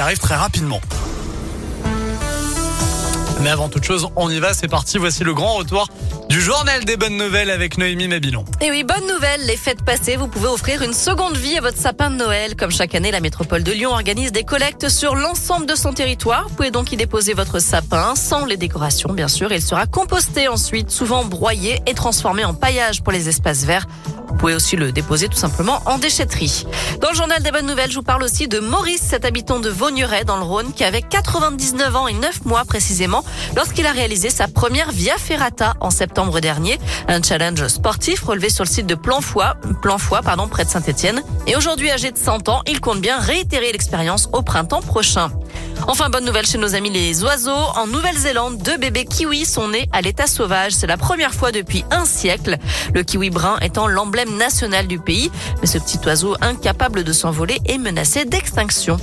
arrive très rapidement. Mais avant toute chose, on y va, c'est parti. Voici le grand retour du journal des bonnes nouvelles avec Noémie Mabilon. Et oui, bonne nouvelle, les fêtes passées, vous pouvez offrir une seconde vie à votre sapin de Noël. Comme chaque année, la métropole de Lyon organise des collectes sur l'ensemble de son territoire. Vous pouvez donc y déposer votre sapin, sans les décorations bien sûr. Il sera composté ensuite, souvent broyé et transformé en paillage pour les espaces verts. Pouvez aussi le déposer tout simplement en déchetterie. Dans le journal des bonnes nouvelles, je vous parle aussi de Maurice, cet habitant de Vaugneray dans le Rhône, qui avait 99 ans et 9 mois précisément lorsqu'il a réalisé sa première Via Ferrata en septembre dernier. Un challenge sportif relevé sur le site de Planfoy, Planfoy pardon, près de Saint-Etienne. Et aujourd'hui, âgé de 100 ans, il compte bien réitérer l'expérience au printemps prochain. Enfin, bonne nouvelle chez nos amis les oiseaux. En Nouvelle-Zélande, deux bébés kiwis sont nés à l'état sauvage. C'est la première fois depuis un siècle. Le kiwi brun étant l'emblème national du pays. Mais ce petit oiseau incapable de s'envoler est menacé d'extinction.